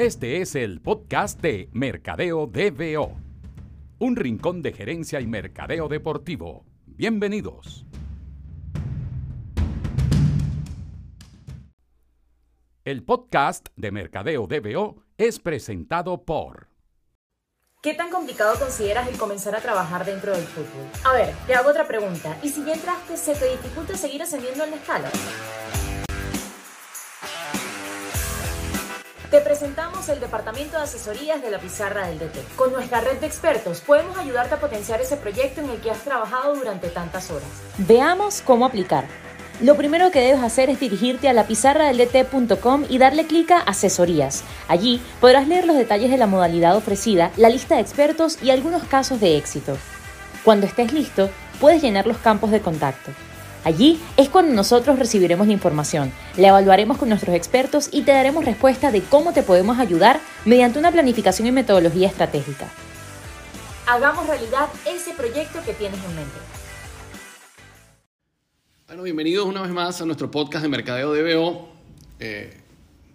Este es el podcast de Mercadeo DBO, un rincón de gerencia y mercadeo deportivo. Bienvenidos. El podcast de Mercadeo DBO es presentado por... ¿Qué tan complicado consideras el comenzar a trabajar dentro del fútbol? A ver, te hago otra pregunta. ¿Y si ya entraste, se te dificulta seguir ascendiendo en la escala? Te presentamos el Departamento de Asesorías de la Pizarra del DT. Con nuestra red de expertos podemos ayudarte a potenciar ese proyecto en el que has trabajado durante tantas horas. Veamos cómo aplicar. Lo primero que debes hacer es dirigirte a la dt.com y darle clic a Asesorías. Allí podrás leer los detalles de la modalidad ofrecida, la lista de expertos y algunos casos de éxito. Cuando estés listo, puedes llenar los campos de contacto. Allí es cuando nosotros recibiremos la información, la evaluaremos con nuestros expertos y te daremos respuesta de cómo te podemos ayudar mediante una planificación y metodología estratégica. Hagamos realidad ese proyecto que tienes en mente. Bueno, bienvenidos una vez más a nuestro podcast de Mercadeo DBO. Eh,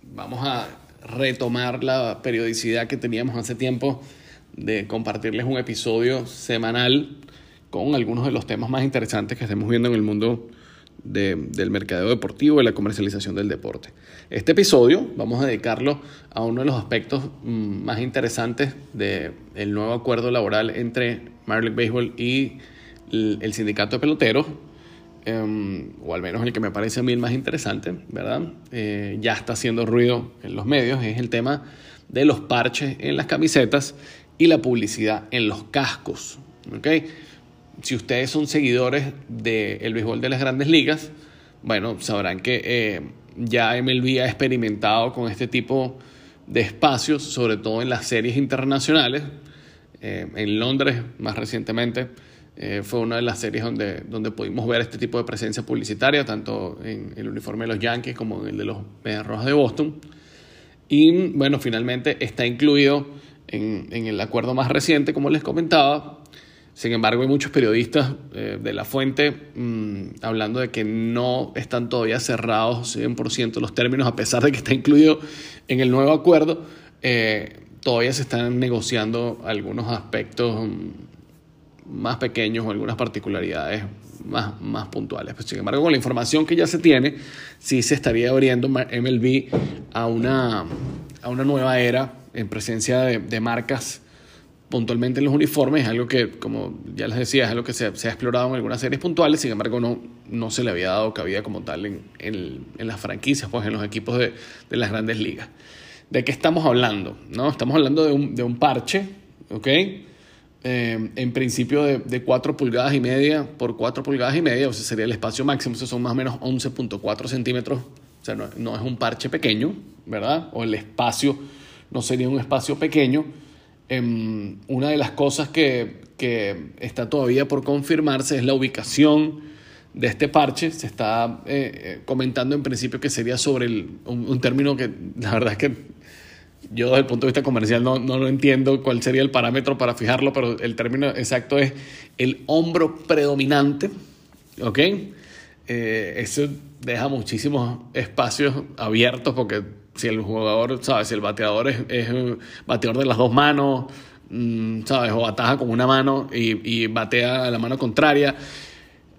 vamos a retomar la periodicidad que teníamos hace tiempo de compartirles un episodio semanal con algunos de los temas más interesantes que estemos viendo en el mundo del mercadeo deportivo y la comercialización del deporte. Este episodio vamos a dedicarlo a uno de los aspectos mm, más interesantes del nuevo acuerdo laboral entre Major Baseball y el sindicato de peloteros Em, o al menos el que me parece a mí el más interesante, ¿verdad? Eh, ya está haciendo ruido en los medios, es el tema de los parches en las camisetas y la publicidad en los cascos. ¿okay? Si ustedes son seguidores del béisbol de las grandes ligas, bueno, sabrán que eh, ya MLB ha experimentado con este tipo de espacios, sobre todo en las series internacionales, eh, en Londres más recientemente eh, fue una de las series donde, donde pudimos ver este tipo de presencia publicitaria, tanto en el uniforme de los Yankees como en el de los Medias de Boston. Y bueno, finalmente está incluido en, en, el acuerdo más reciente, como les comentaba. Sin embargo, hay muchos periodistas eh, de la fuente mm, hablando de que no están todavía cerrados 100% los términos, a pesar de que está incluido en el nuevo acuerdo. Eh, todavía se están negociando algunos aspectos mm, más pequeños o algunas particularidades más, más puntuales. Pues, sin embargo, con la información que ya se tiene, sí se estaría abriendo MLB a una, a una nueva era en presencia de, de marcas puntualmente en los uniformes, algo que, como ya les decía, es algo que se, se, ha explorado en algunas series puntuales, sin embargo no, no se le había dado cabida como tal en, en, las franquicias, pues en los equipos de, de, las grandes ligas. ¿De qué estamos hablando? ¿No? Estamos hablando de un, de un parche, ¿ok? Eh, en principio de, de, 4 pulgadas y media por 4 pulgadas y media, o sea, sería el espacio máximo, o son más o menos 11.4 centímetros, o sea, no, es un parche pequeño, ¿verdad? O el espacio no sería un espacio pequeño. Eh, una de las cosas que, que, está todavía por confirmarse es la ubicación de este parche. Se está eh, eh comentando en principio que sería sobre el, un, un término que la verdad es que yo desde el punto de vista comercial no, no lo entiendo cuál sería el parámetro para fijarlo, pero el término exacto es el hombro predominante, ¿ok? Eh, eso deja muchísimos espacios abiertos porque si el jugador, ¿sabes? Si el bateador es, es bateador de las dos manos, mm, ¿sabes? O ataja con una mano y, y batea a la mano contraria,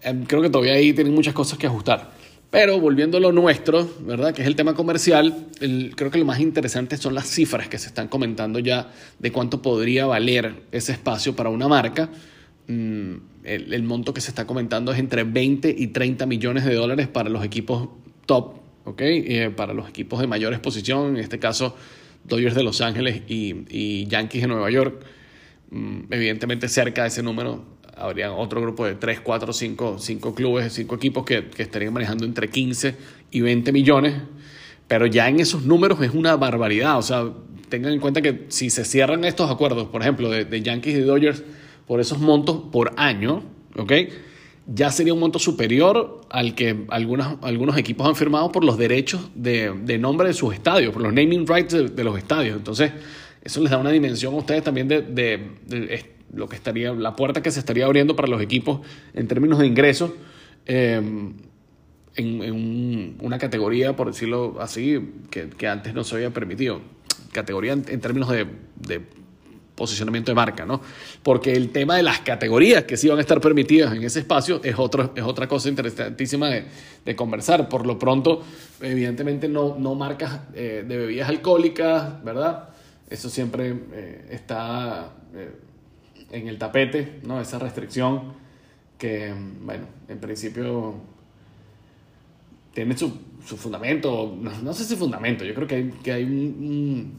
em, creo que todavía ahí tienen muchas cosas que ajustar. Pero volviendo a lo nuestro, ¿verdad? Que es el tema comercial, creo que lo más interesante son las cifras que se están comentando ya de cuánto podría valer ese espacio para una marca. Mm, el, monto que se está comentando es entre 20 y 30 millones de dólares para los equipos top, ¿ok? Eh, para los equipos de mayor exposición, en este caso Dodgers de Los Ángeles y, Yankees de Nueva York. Mm, evidentemente cerca de ese número habría otro grupo de 3, 4, 5, 5 clubes, 5 equipos que, que, estarían manejando entre 15 y 20 millones, pero ya en esos números es una barbaridad, o sea, tengan en cuenta que si se cierran estos acuerdos, por ejemplo, de, de Yankees y Dodgers, por esos montos por año, ¿ok? Ya sería un monto superior al que algunos, equipos han firmado por los derechos de, de nombre de sus estadios, por los naming rights de, los estadios. Entonces, eso les da una dimensión a ustedes también de, de lo que estaría, la puerta que se estaría abriendo para los equipos en términos de ingresos eh, en, en una categoría, por decirlo así, que, que, antes no se había permitido. categoría en, términos de, posicionamiento de marca, ¿no? Porque el tema de las categorías que sí van a estar permitidas en ese espacio es, es otra cosa interesantísima de, conversar. Por lo pronto, evidentemente no, no marcas eh, de bebidas alcohólicas, ¿verdad? Eso siempre eh, está eh, en el tapete, ¿no? Esa restricción que, bueno, en principio tiene su, su fundamento, no, sé si fundamento, yo creo que hay, que hay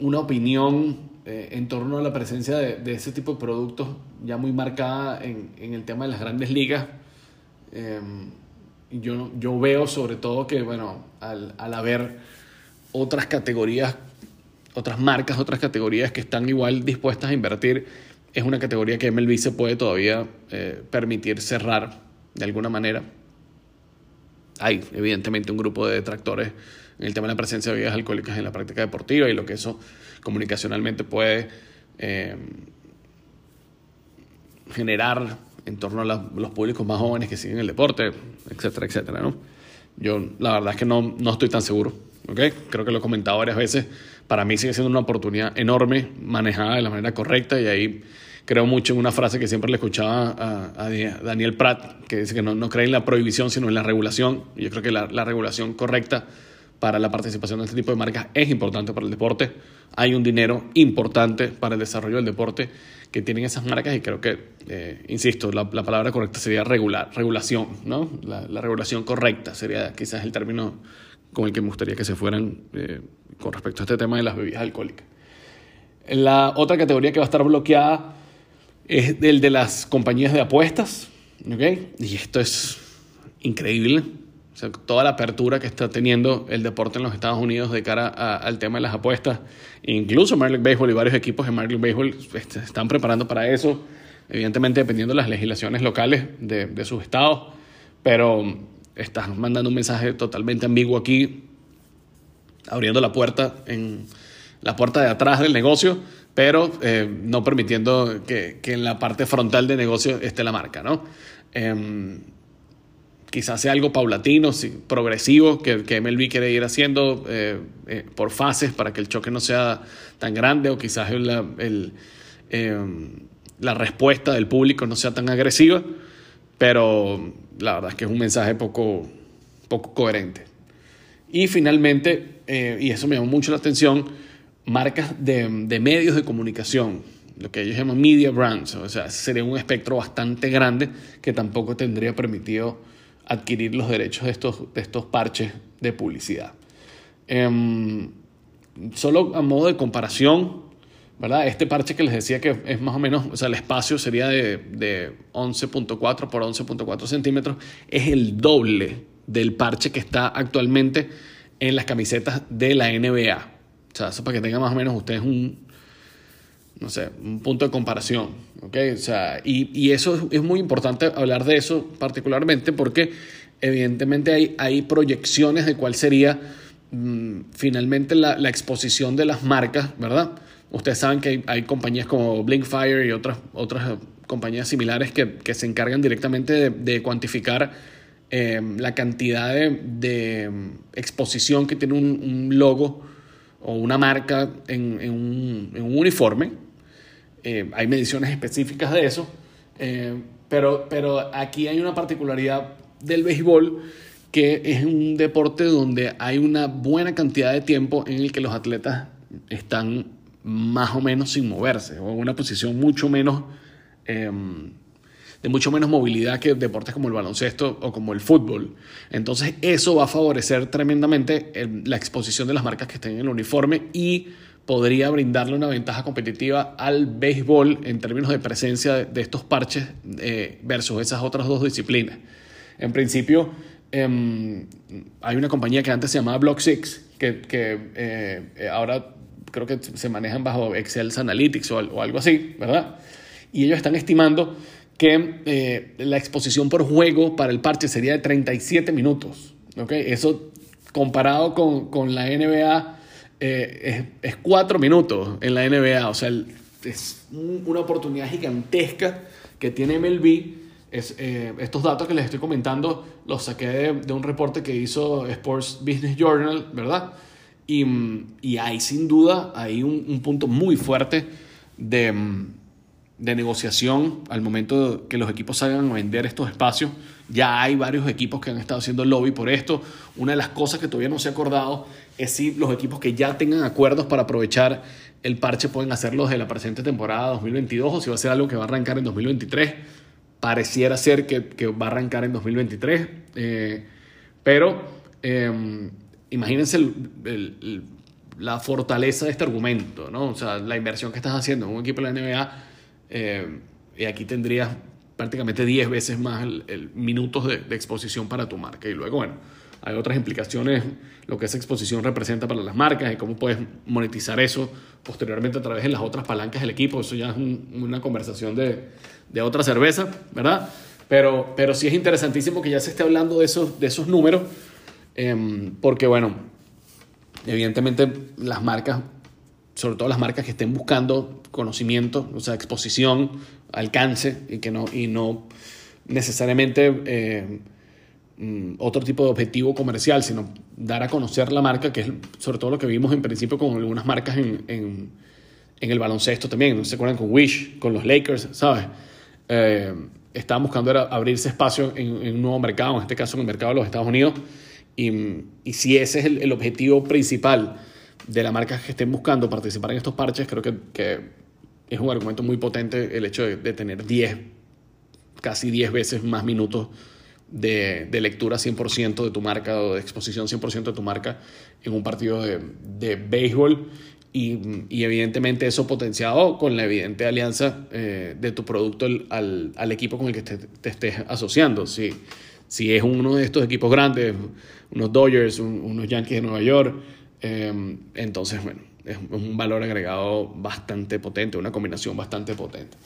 una opinión eh, en torno a la presencia de, de, ese tipo de productos ya muy marcada en, en el tema de las grandes ligas. yo, yo veo sobre todo que, bueno, al, al haber otras categorías otras marcas, otras categorías que están igual dispuestas a invertir, es una categoría que MLB se puede todavía eh, permitir cerrar de alguna manera. Hay evidentemente un grupo de detractores el tema de la presencia de bebidas alcohólicas en la práctica deportiva y lo que eso comunicacionalmente puede eh, generar en torno a los públicos más jóvenes que siguen el deporte, etcétera, etcétera. ¿no? Yo la verdad es que no, no estoy tan seguro. ¿okay? Creo que lo he comentado varias veces para mí sigue siendo una oportunidad enorme, manejada de la manera correcta y ahí creo mucho en una frase que siempre le escuchaba a, Daniel Pratt, que dice que no, no, cree en la prohibición, sino en la regulación. Yo creo que la, regulación correcta para la participación de este tipo de marcas es importante para el deporte. Hay un dinero importante para el desarrollo del deporte que tienen esas marcas y creo que, eh, insisto, la, la, palabra correcta sería regular, regulación, ¿no? La, la regulación correcta sería quizás el término con el que me gustaría que se fueran eh, con respecto a este tema de las bebidas alcohólicas. La otra categoría que va a estar bloqueada es el de las compañías de apuestas. ¿okay? Y esto es increíble. Toda la apertura que está teniendo el deporte en los Estados Unidos de cara al tema de las apuestas. Incluso Major Baseball y varios equipos de Major Baseball se están preparando para eso. Evidentemente dependiendo de las legislaciones locales de, sus estados. Pero estás mandando un mensaje totalmente ambiguo aquí, abriendo la puerta en la puerta de atrás del negocio, pero eh, no permitiendo que, en la parte frontal del negocio esté la marca, ¿no? Eh, quizás sea algo paulatino, progresivo, que, que, MLB quiere ir haciendo eh, eh, por fases para que el choque no sea tan grande o quizás la, em, la respuesta del público no sea tan agresiva, pero la verdad es que es un mensaje poco, poco coherente. Y finalmente, eh, y eso me llamó mucho la atención, marcas de, de, medios de comunicación, lo que ellos llaman media brands, o sea, sería un espectro bastante grande que tampoco tendría permitido adquirir los derechos de estos, de estos parches de publicidad. Eh, solo a modo de comparación, ¿verdad? Este parche que les decía que es más o menos, o sea, el espacio sería de, de 11.4 por 11.4 centímetros, es el doble del parche que está actualmente en las camisetas de la NBA. O sea, eso para que tengan más o menos ustedes un, no sé, un punto de comparación. O sea, y, y eso es muy importante hablar de eso particularmente porque evidentemente hay, hay proyecciones de cuál sería mmm, finalmente la, la exposición de las marcas, ¿verdad? Ustedes saben que hay, hay compañías como Blinkfire y otras, otras compañías similares que, que se encargan directamente de, de cuantificar eh, la cantidad de, de, exposición que tiene un, logo o una marca en, en un, uniforme. Eh, hay mediciones específicas de eso, eh, pero, pero aquí hay una particularidad del béisbol que es un deporte donde hay una buena cantidad de tiempo en el que los atletas están más o menos sin moverse, o en una posición mucho menos, eh, de mucho menos movilidad que deportes como el baloncesto o como el fútbol. Entonces eso va a favorecer tremendamente el, la exposición de las marcas que estén en el uniforme y podría brindarle una ventaja competitiva al béisbol en términos de presencia de, estos parches eh, versus esas otras dos disciplinas. En principio, eh, hay una compañía que antes se llamaba Block 6, que, que eh, ahora creo que se manejan bajo Excel Analytics o, o algo así, ¿verdad? Y ellos están estimando que eh, la exposición por juego para el parche sería de 37 minutos. ¿okay? Eso comparado con, con la NBA eh, es, es 4 minutos en la NBA. O sea, es una oportunidad gigantesca que tiene MLB. Es, eh, estos datos que les estoy comentando los saqué de, de un reporte que hizo Sports Business Journal, ¿verdad? Y, y hay sin duda hay un, un punto muy fuerte de, de negociación al momento que los equipos salgan a vender estos espacios. Ya hay varios equipos que han estado haciendo lobby por esto. Una de las cosas que todavía no se ha acordado es si los equipos que ya tengan acuerdos para aprovechar el parche pueden hacerlo de la presente temporada 2022 o si va a ser algo que va a arrancar en 2023. Pareciera ser que, que va a arrancar en 2023. Eh, pero eh, imagínense el, la fortaleza de este argumento, ¿no? O sea, la inversión que estás haciendo en un equipo de la NBA, eh, y aquí tendrías prácticamente 10 veces más minutos de, exposición para tu marca. Y luego, bueno, hay otras implicaciones, lo que esa exposición representa para las marcas y cómo puedes monetizar eso posteriormente a través de las otras palancas del equipo. Eso ya es una conversación de, de, otra cerveza, ¿verdad? Pero, pero sí es interesantísimo que ya se esté hablando de esos, de esos números, eh, porque, bueno, evidentemente las marcas, sobre todo las marcas que estén buscando conocimiento, o sea, exposición, alcance y que no, y no necesariamente eh, mm, otro tipo de objetivo comercial, sino dar a conocer la marca, que es sobre todo lo que vimos en principio con algunas marcas en, en, el baloncesto también, ¿no se acuerdan? Con Wish, con los Lakers, ¿sabes? Eh, estaban buscando abrirse espacio en, un nuevo mercado, en este caso en el mercado de los Estados Unidos, y, si ese es el, objetivo principal de las marcas que estén buscando participar en estos parches, creo que es un argumento muy potente el hecho de, tener 10, casi 10 veces más minutos de, de, lectura 100% de tu marca o de exposición 100% de tu marca en un partido de, de béisbol y, y, evidentemente eso potenciado con la evidente alianza eh, de tu producto al, al, equipo con el que te, te estés asociando. Si, si es uno de estos equipos grandes, unos Dodgers, un, unos Yankees de Nueva York, eh, entonces, bueno, es un valor agregado bastante potente, una combinación bastante potente.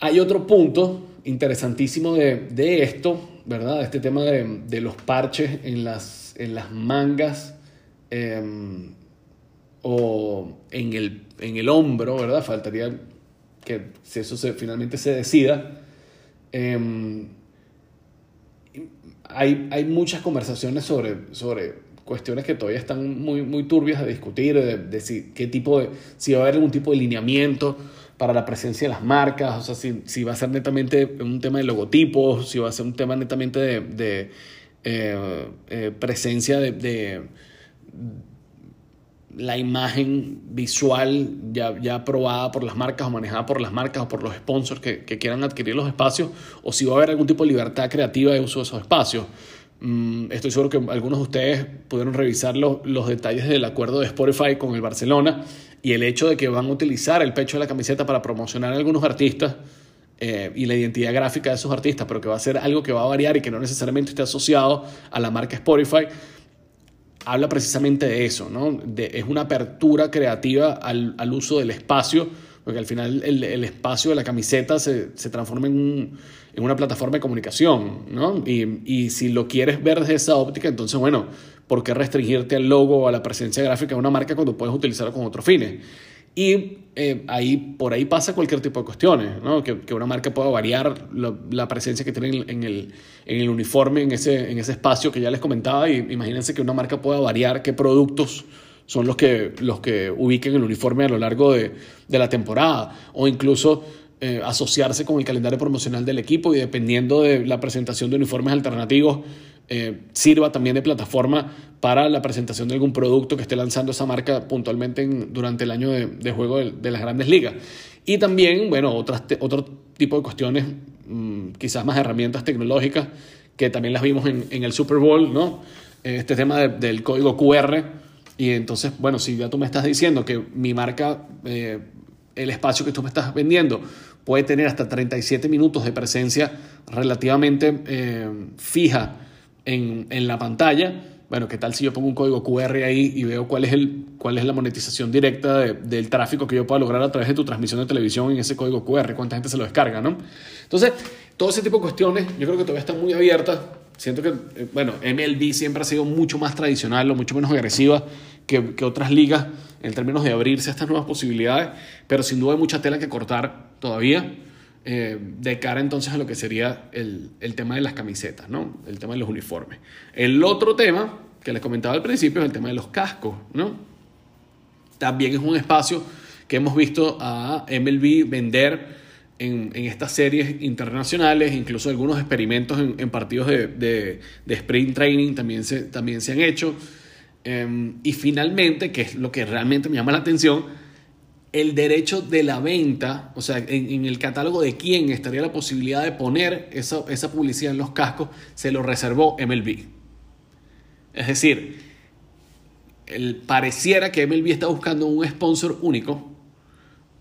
Hay otro punto interesantísimo de, de esto, ¿verdad? Este tema de, de, los parches en las, en las mangas eh, o en el, en el hombro, ¿verdad? Faltaría que si eso se, finalmente se decida. Eh, hay, hay muchas conversaciones sobre, sobre cuestiones que todavía están muy, muy turbias de discutir, de, de si, qué tipo de, si va a haber algún tipo de lineamiento para la presencia de las marcas, o sea, si, si va a ser netamente un tema de logotipos, si va a ser un tema netamente de, de eh, eh, presencia de, de, la imagen visual ya, ya aprobada por las marcas o manejada por las marcas o por los sponsors que, que quieran adquirir los espacios, o si va a haber algún tipo de libertad creativa de uso de esos espacios. Estoy seguro que algunos de ustedes pudieron revisar los, los, detalles del acuerdo de Spotify con el Barcelona y el hecho de que van a utilizar el pecho de la camiseta para promocionar a algunos artistas eh, y la identidad gráfica de esos artistas, pero que va a ser algo que va a variar y que no necesariamente esté asociado a la marca Spotify, habla precisamente de eso, ¿no? Es una apertura creativa al, al uso del espacio porque al final el, espacio de la camiseta se, se transforma en, un, en, una plataforma de comunicación, ¿no? Y, y, si lo quieres ver desde esa óptica, entonces, bueno, ¿por qué restringirte al logo o a la presencia gráfica de una marca cuando puedes utilizarlo con otros fines? Y eh, ahí, por ahí pasa cualquier tipo de cuestiones, ¿no? que, que, una marca pueda variar la presencia que tiene en el, en el uniforme, en ese, en ese espacio que ya les comentaba. Y imagínense que una marca pueda variar qué productos son los que, los que ubiquen el uniforme a lo largo de, de la temporada o incluso eh, asociarse con el calendario promocional del equipo y dependiendo de la presentación de uniformes alternativos eh, sirva también de plataforma para la presentación de algún producto que esté lanzando esa marca puntualmente en, durante el año de, de juego de, de, las grandes ligas. Y también, bueno, otras, otro tipo de cuestiones, mmm, quizás más herramientas tecnológicas, que también las vimos en, en el Super Bowl, ¿no? Este tema de, del código QR, y entonces, bueno, si ya tú me estás diciendo que mi marca, eh, el espacio que tú me estás vendiendo, puede tener hasta 37 minutos de presencia relativamente eh, fija en, en, la pantalla, bueno, ¿qué tal si yo pongo un código QR ahí y veo cuál es, el, cuál es la monetización directa de, del tráfico que yo pueda lograr a través de tu transmisión de televisión en ese código QR? ¿Cuánta gente se lo descarga, no? Entonces, todo ese tipo de cuestiones yo creo que todavía están muy abiertas Siento que, eh, bueno, MLB siempre ha sido mucho más tradicional o mucho menos agresiva que, que, otras ligas en términos de abrirse a estas nuevas posibilidades, pero sin duda hay mucha tela que cortar todavía eh, de cara entonces a lo que sería el, el, tema de las camisetas, ¿no? El tema de los uniformes. El otro tema que les comentaba al principio es el tema de los cascos, ¿no? También es un espacio que hemos visto a MLB vender en, estas series internacionales, incluso algunos experimentos en, partidos de, de, sprint training también se, también se han hecho. Um, y finalmente, que es lo que realmente me llama la atención, el derecho de la venta, o sea, en, el catálogo de quién estaría la posibilidad de poner esa, esa publicidad en los cascos, se lo reservó MLB. Es decir, pareciera que MLB está buscando un sponsor único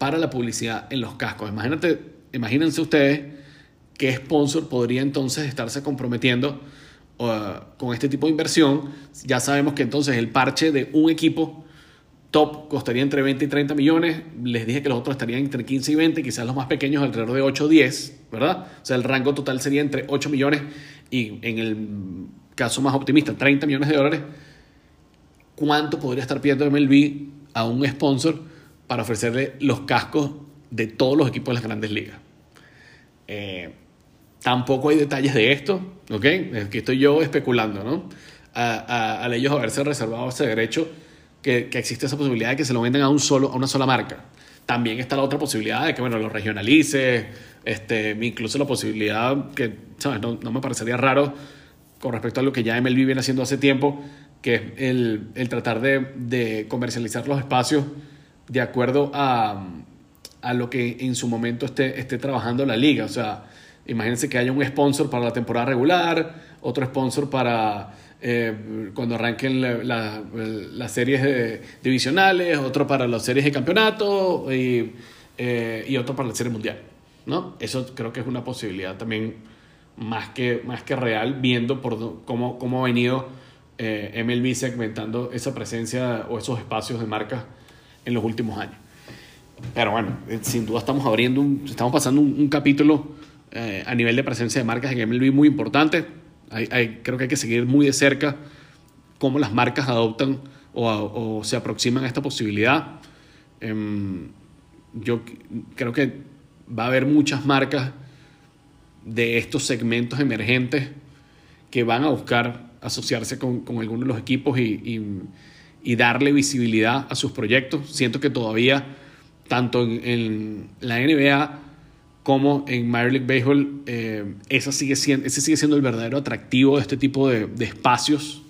para la publicidad en los cascos. Imagínate, imagínense ustedes qué sponsor podría entonces estarse comprometiendo uh, con este tipo de inversión. Ya sabemos que entonces el parche de un equipo top costaría entre 20 y 30 millones. Les dije que los otros estarían entre 15 y 20, quizás los más pequeños alrededor de 8 o 10, ¿verdad? O sea, el rango total sería entre 8 millones y en el caso más optimista, 30 millones de dólares. ¿Cuánto podría estar pidiendo MLB a un sponsor para ofrecerle los cascos de todos los equipos de las grandes ligas? Eh, tampoco hay detalles de esto, ¿ok? Aquí estoy yo especulando, ¿no? Al ellos haberse reservado ese derecho, que, que, existe esa posibilidad de que se lo vendan a, un solo, a una sola marca. También está la otra posibilidad de que, bueno, lo regionalice, este, incluso la posibilidad que, ¿sabes? No, no me parecería raro con respecto a lo que ya MLB viene haciendo hace tiempo, que es el, el tratar de, de, comercializar los espacios de acuerdo a, a, lo que en su momento esté, esté trabajando la liga. O sea, imagínense que haya un sponsor para la temporada regular, otro sponsor para eh, cuando arranquen las la, la series divisionales, otro para las series de campeonato y, eh, y otro para la serie mundial. ¿no? Eso creo que es una posibilidad también más que, más que real, viendo por cómo, cómo ha venido eh, MLB segmentando esa presencia o esos espacios de marcas en los últimos años. Pero bueno, eh, sin duda estamos abriendo, un, estamos pasando un, un capítulo eh, a nivel de presencia de marcas en MLB muy importante. Hay, hay, creo que hay que seguir muy de cerca cómo las marcas adoptan o, o se aproximan a esta posibilidad. Eh, yo creo que va a haber muchas marcas de estos segmentos emergentes que van a buscar asociarse con, con algunos de los equipos y, y, y, darle visibilidad a sus proyectos. Siento que todavía, tanto en, la NBA como en Major League Baseball, eh, sigue siendo, ese sigue siendo el verdadero atractivo de este tipo de, espacios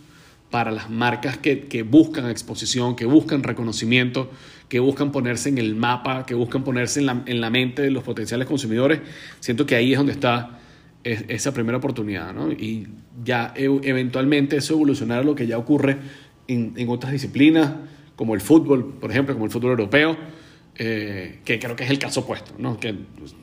para las marcas que, buscan exposición, que buscan reconocimiento, que buscan ponerse en el mapa, que buscan ponerse en la, en la mente de los potenciales consumidores. Siento que ahí es donde está es, esa primera oportunidad, ¿no? Y ya e eventualmente eso evolucionará a lo que ya ocurre en, otras disciplinas, como el fútbol, por ejemplo, como el fútbol europeo, eh, que creo que es el caso opuesto, ¿no? Que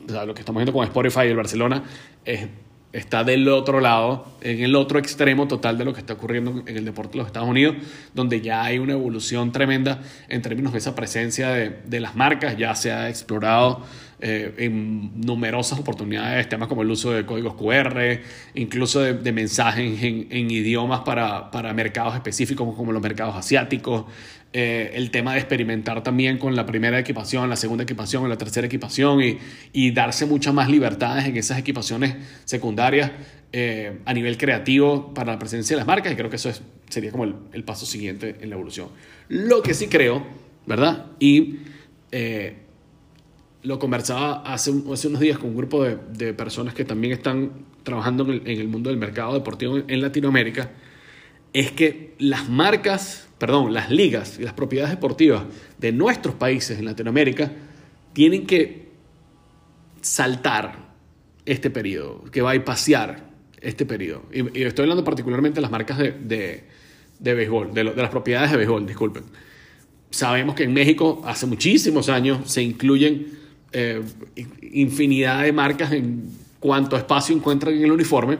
lo que estamos viendo con Spotify y el Barcelona es está del otro lado, en el otro extremo total de lo que está ocurriendo en el deporte de los Estados Unidos, donde ya hay una evolución tremenda en términos de esa presencia de, de las marcas, ya se ha explorado eh, en numerosas oportunidades temas como el uso de códigos QR, incluso de, de mensajes en, en, idiomas para, para mercados específicos como los mercados asiáticos, eh, el tema de experimentar también con la primera equipación, la segunda equipación, la tercera equipación y, y darse muchas más libertades en esas equipaciones secundarias eh, a nivel creativo para la presencia de las marcas y creo que eso es, sería como el, el, paso siguiente en la evolución. Lo que sí creo, ¿verdad? Y eh, lo conversaba hace, hace, unos días con un grupo de, de personas que también están trabajando en el, en el mundo del mercado deportivo en, en Latinoamérica, es que las marcas perdón, las ligas y las propiedades deportivas de nuestros países en Latinoamérica tienen que saltar este periodo, que va a pasear este periodo. Y, estoy hablando particularmente de las marcas de, de, de béisbol, de, las propiedades de béisbol, disculpen. Sabemos que en México hace muchísimos años se incluyen eh, infinidad de marcas en cuanto espacio encuentran en el uniforme.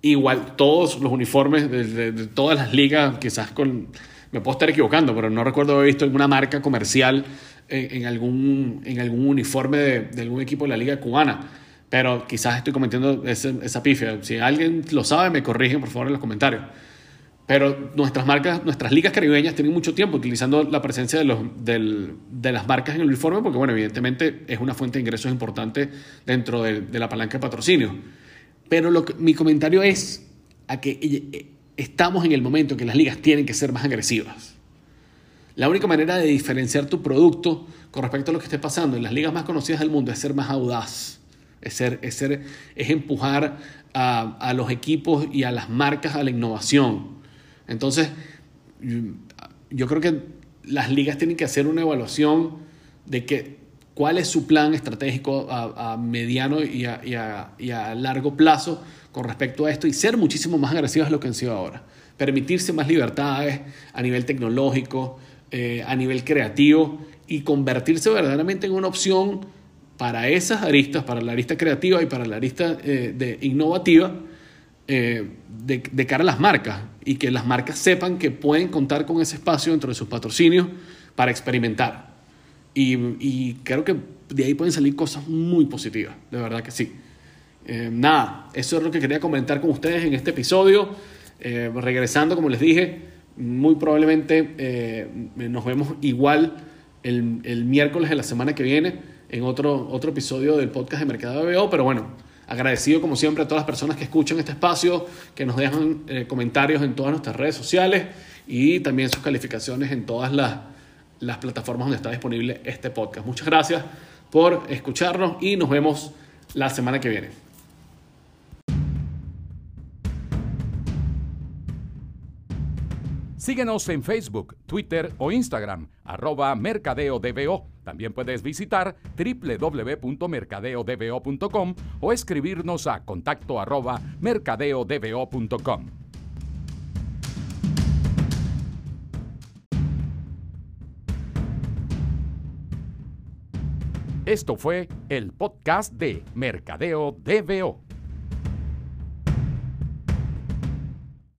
Igual todos los uniformes de todas las ligas, quizás con me puedo estar equivocando, pero no recuerdo haber visto alguna marca comercial en, algún, en algún uniforme de, algún equipo de la liga cubana. Pero quizás estoy cometiendo esa pifia. Si alguien lo sabe, me corrigen por favor en los comentarios. Pero nuestras marcas, nuestras ligas caribeñas tienen mucho tiempo utilizando la presencia de, los, del, de las marcas en el uniforme porque, bueno, evidentemente es una fuente de ingresos importante dentro de, de la palanca de patrocinio. Pero lo que, mi comentario es a que estamos en el momento en que las ligas tienen que ser más agresivas. La única manera de diferenciar tu producto con respecto a lo que esté pasando en las ligas más conocidas del mundo es ser más audaz, es, ser, es, empujar a, a los equipos y a las marcas a la innovación. Entonces, yo creo que las ligas tienen que hacer una evaluación de que, cuál es su plan estratégico a, a mediano y a, y, y a, largo plazo con respecto a esto y ser muchísimo más agresivas de lo que han sido ahora. Permitirse más libertades a nivel tecnológico, eh, a nivel creativo y convertirse verdaderamente en una opción para esas aristas, para la arista creativa y para la arista eh, de innovativa eh, de, cara a las marcas y que las marcas sepan que pueden contar con ese espacio dentro de sus patrocinios para experimentar. Y creo que de ahí pueden salir cosas muy positivas, de verdad que sí. Eh, nada, eso es lo que quería comentar con ustedes en este episodio. Eh, regresando, como les dije, muy probablemente eh, nos vemos igual el, miércoles de la semana que viene en otro, otro episodio del podcast de Mercado de BO, pero bueno, agradecido como siempre a todas las personas que escuchan este espacio, que nos dejan comentarios en todas nuestras redes sociales y también sus calificaciones en todas las, las plataformas donde está disponible este podcast. Muchas gracias por escucharnos y nos vemos la semana que viene. Síguenos en Facebook, Twitter o Instagram, arroba mercadeodbo. También puedes visitar www.mercadeodbo.com o escribirnos a contacto arroba mercadeodbo.com. Esto fue el podcast de Mercadeo DBO.